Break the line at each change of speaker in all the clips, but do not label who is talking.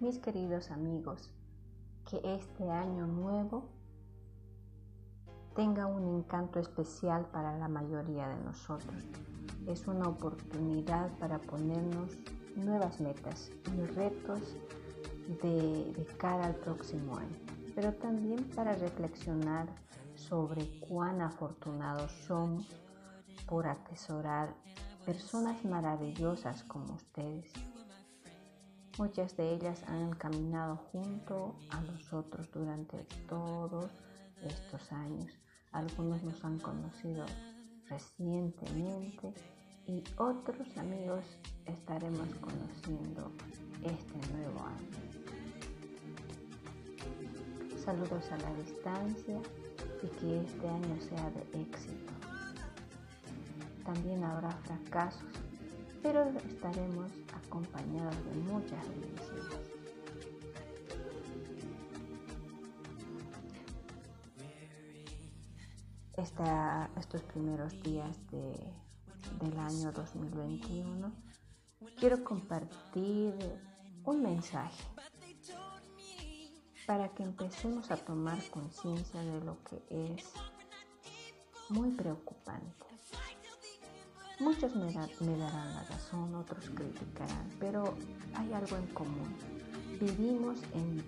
Mis queridos amigos, que este año nuevo tenga un encanto especial para la mayoría de nosotros. Es una oportunidad para ponernos nuevas metas y retos de, de cara al próximo año, pero también para reflexionar sobre cuán afortunados somos por atesorar personas maravillosas como ustedes Muchas de ellas han caminado junto a nosotros durante todos estos años. Algunos nos han conocido recientemente y otros amigos estaremos conociendo este nuevo año. Saludos a la distancia y que este año sea de éxito. También habrá fracasos pero estaremos acompañados de muchas bendiciones. estos primeros días del año 2021 quiero compartir un mensaje para que empecemos a tomar conciencia de lo que es muy preocupante Muchos me, darán la razón, otros criticarán, pero hay algo en común. Vivimos en,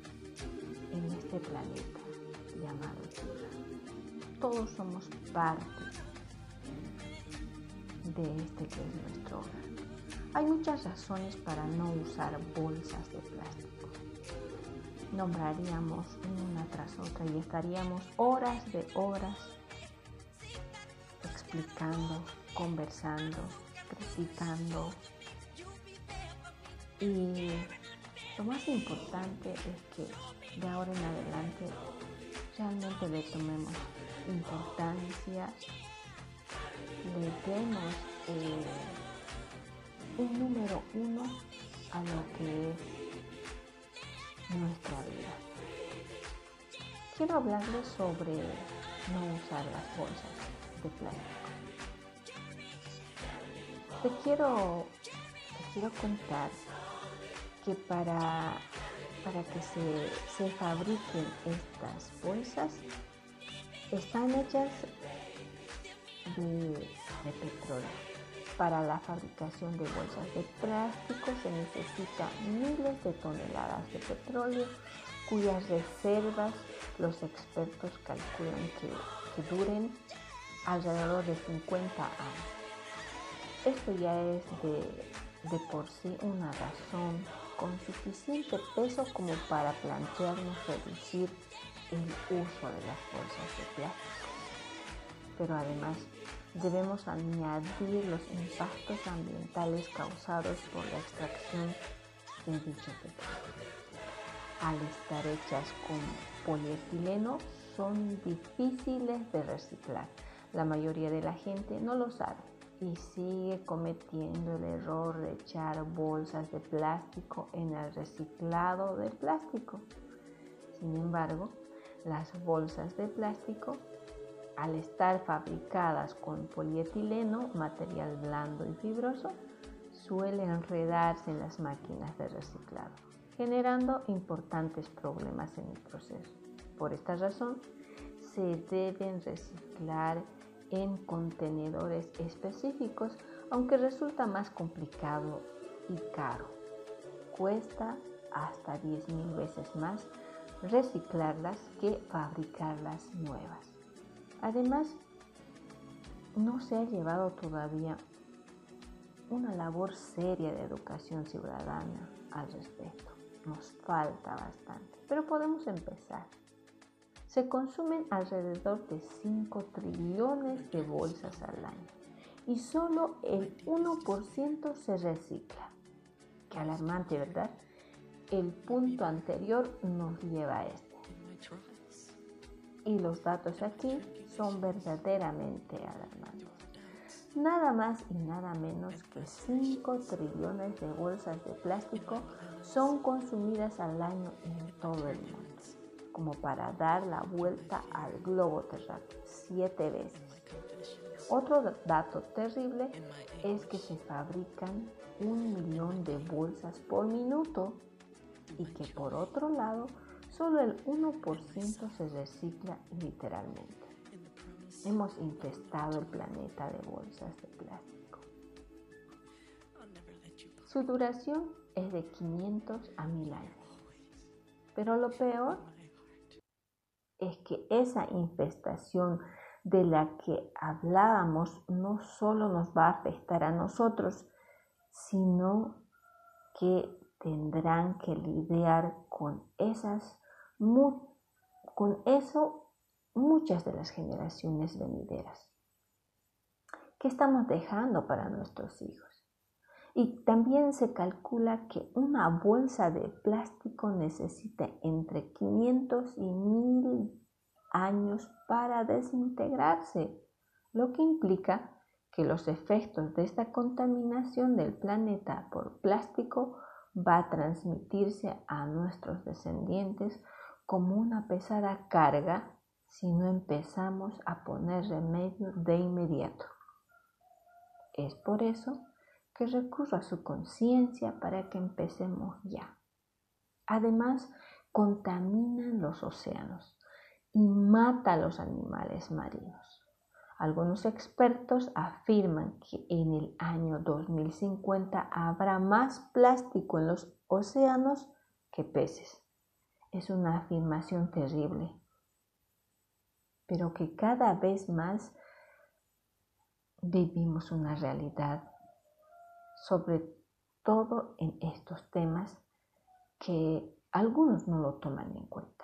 este planeta llamado Tierra. Todos somos parte de este que es nuestro hogar. Hay muchas razones para no usar bolsas de plástico. Nombraríamos una tras otra y estaríamos horas de horas explicando conversando, criticando. Y lo más importante es que de ahora en adelante realmente le tomemos importancia, le demos eh, un número uno a lo que es nuestra vida. Quiero hablarles sobre no usar las bolsas de plástico te quiero, quiero contar que para, para que se, fabriquen estas bolsas están hechas de, petróleo. Para la fabricación de bolsas de plástico se necesita miles de toneladas de petróleo cuyas reservas los expertos calculan que, que duren alrededor de 50 años. Esto ya es de, por sí una razón con suficiente peso como para plantearnos reducir el uso de las bolsas de plástico. Pero además debemos añadir los impactos ambientales causados por la extracción de dicho petróleo. Al estar hechas con polietileno son difíciles de reciclar. La mayoría de la gente no lo sabe y sigue cometiendo el error de echar bolsas de plástico en el reciclado de plástico. Sin embargo, las bolsas de plástico, al estar fabricadas con polietileno, material blando y fibroso, suelen enredarse en las máquinas de reciclado, generando importantes problemas en el proceso. Por esta razón, se deben reciclar en contenedores específicos, aunque resulta más complicado y caro. Cuesta hasta 10.000 veces más reciclarlas que fabricarlas nuevas. Además, no se ha llevado todavía una labor seria de educación ciudadana al respecto. Nos falta bastante, pero podemos empezar. Se consumen alrededor de 5 trillones de bolsas al año y solo el 1% se recicla. Qué alarmante, ¿verdad? El punto anterior nos lleva a este. Y los datos aquí son verdaderamente alarmantes. Nada más y nada menos que 5 trillones de bolsas de plástico son consumidas al año en todo el mundo como para dar la vuelta al globo terráqueo siete veces. Otro dato terrible es que se fabrican un millón de bolsas por minuto y que por otro lado solo el 1% se recicla literalmente. Hemos infestado el planeta de bolsas de plástico. Su duración es de 500 a 1000 años. Pero lo peor es que esa infestación de la que hablábamos no solo nos va a afectar a nosotros, sino que tendrán que lidiar con esas con eso muchas de las generaciones venideras. ¿Qué estamos dejando para nuestros hijos? Y también se calcula que una bolsa de plástico necesita entre 500 y 1000 años para desintegrarse, lo que implica que los efectos de esta contaminación del planeta por plástico va a transmitirse a nuestros descendientes como una pesada carga si no empezamos a poner remedio de inmediato. Es por eso que recurro a su conciencia para que empecemos ya. Además, contaminan los océanos y mata a los animales marinos. Algunos expertos afirman que en el año 2050 habrá más plástico en los océanos que peces. Es una afirmación terrible, pero que cada vez más vivimos una realidad, sobre todo en estos temas que algunos no lo toman en cuenta.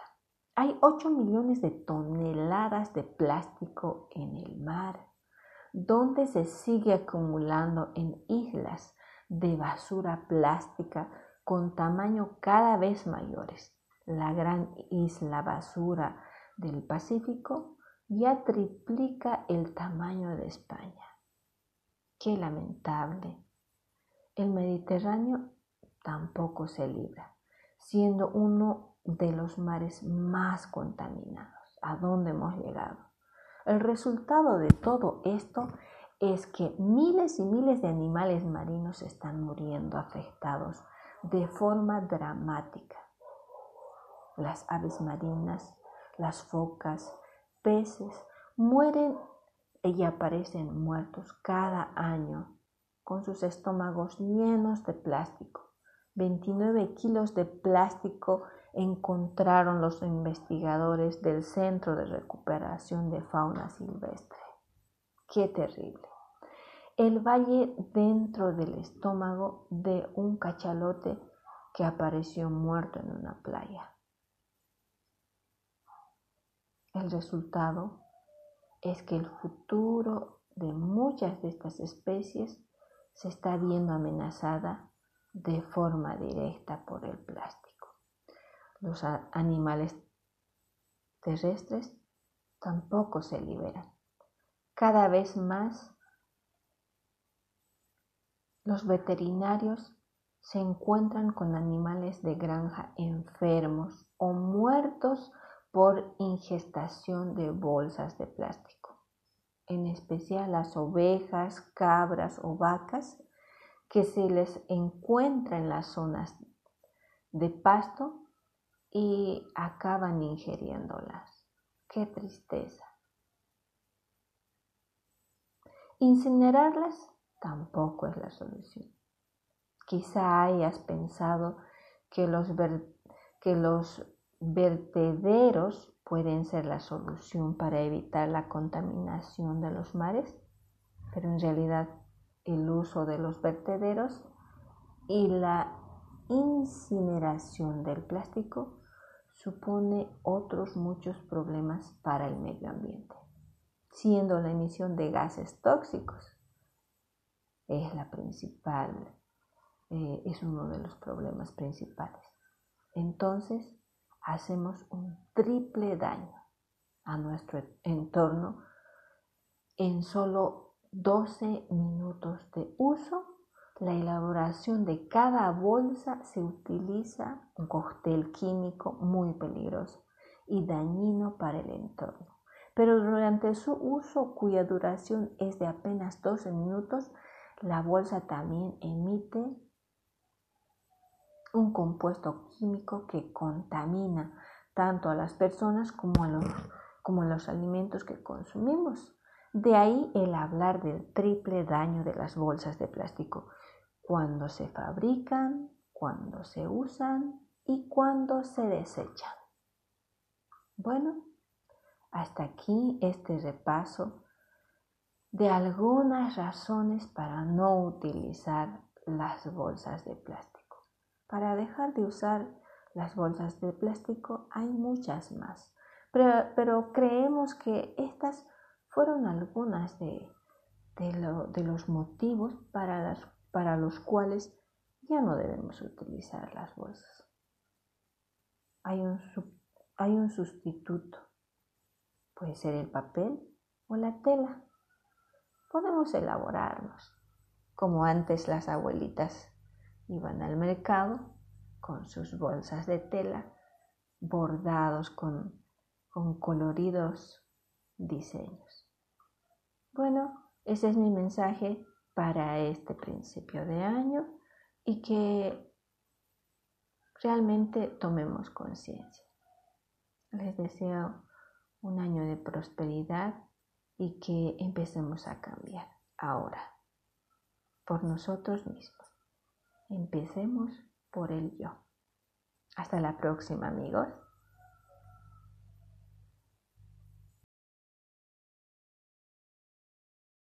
Hay 8 millones de toneladas de plástico en el mar, donde se sigue acumulando en islas de basura plástica con tamaño cada vez mayores. La gran isla basura del Pacífico ya triplica el tamaño de España. Qué lamentable. El Mediterráneo tampoco se libra, siendo uno de los mares más contaminados. ¿A dónde hemos llegado? El resultado de todo esto es que miles y miles de animales marinos están muriendo afectados de forma dramática. Las aves marinas, las focas, peces mueren y aparecen muertos cada año con sus estómagos llenos de plástico. 29 kilos de plástico encontraron los investigadores del Centro de Recuperación de Fauna Silvestre. Qué terrible. El valle dentro del estómago de un cachalote que apareció muerto en una playa. El resultado es que el futuro de muchas de estas especies se está viendo amenazada de forma directa por el plástico los animales terrestres tampoco se liberan. Cada vez más los veterinarios se encuentran con animales de granja enfermos o muertos por ingestación de bolsas de plástico, en especial las ovejas, cabras o vacas que se les encuentra en las zonas de pasto y acaban ingiriéndolas. Qué tristeza. Incinerarlas tampoco es la solución. Quizá hayas pensado que los, que los vertederos pueden ser la solución para evitar la contaminación de los mares, pero en realidad el uso de los vertederos y la incineración del plástico supone otros muchos problemas para el medio ambiente, siendo la emisión de gases tóxicos es la principal, eh, es uno de los problemas principales. Entonces, hacemos un triple daño a nuestro entorno en solo 12 minutos de uso la elaboración de cada bolsa se utiliza un cóctel químico muy peligroso y dañino para el entorno. Pero durante su uso, cuya duración es de apenas 12 minutos, la bolsa también emite un compuesto químico que contamina tanto a las personas como a los, como a los alimentos que consumimos. De ahí el hablar del triple daño de las bolsas de plástico cuando se fabrican, cuando se usan y cuando se desechan. Bueno, hasta aquí este repaso de algunas razones para no utilizar las bolsas de plástico. Para dejar de usar las bolsas de plástico hay muchas más, pero, creemos que estas fueron algunas de, los motivos para, para los cuales ya no debemos utilizar las bolsas. Hay un, hay un sustituto. Puede ser el papel o la tela. Podemos elaborarlos, como antes las abuelitas iban al mercado con sus bolsas de tela bordados con, con coloridos diseños. Bueno, ese es mi mensaje para este principio de año y que realmente tomemos conciencia. Les deseo un año de prosperidad y que empecemos a cambiar ahora por nosotros mismos. Empecemos por el yo. Hasta la próxima amigos.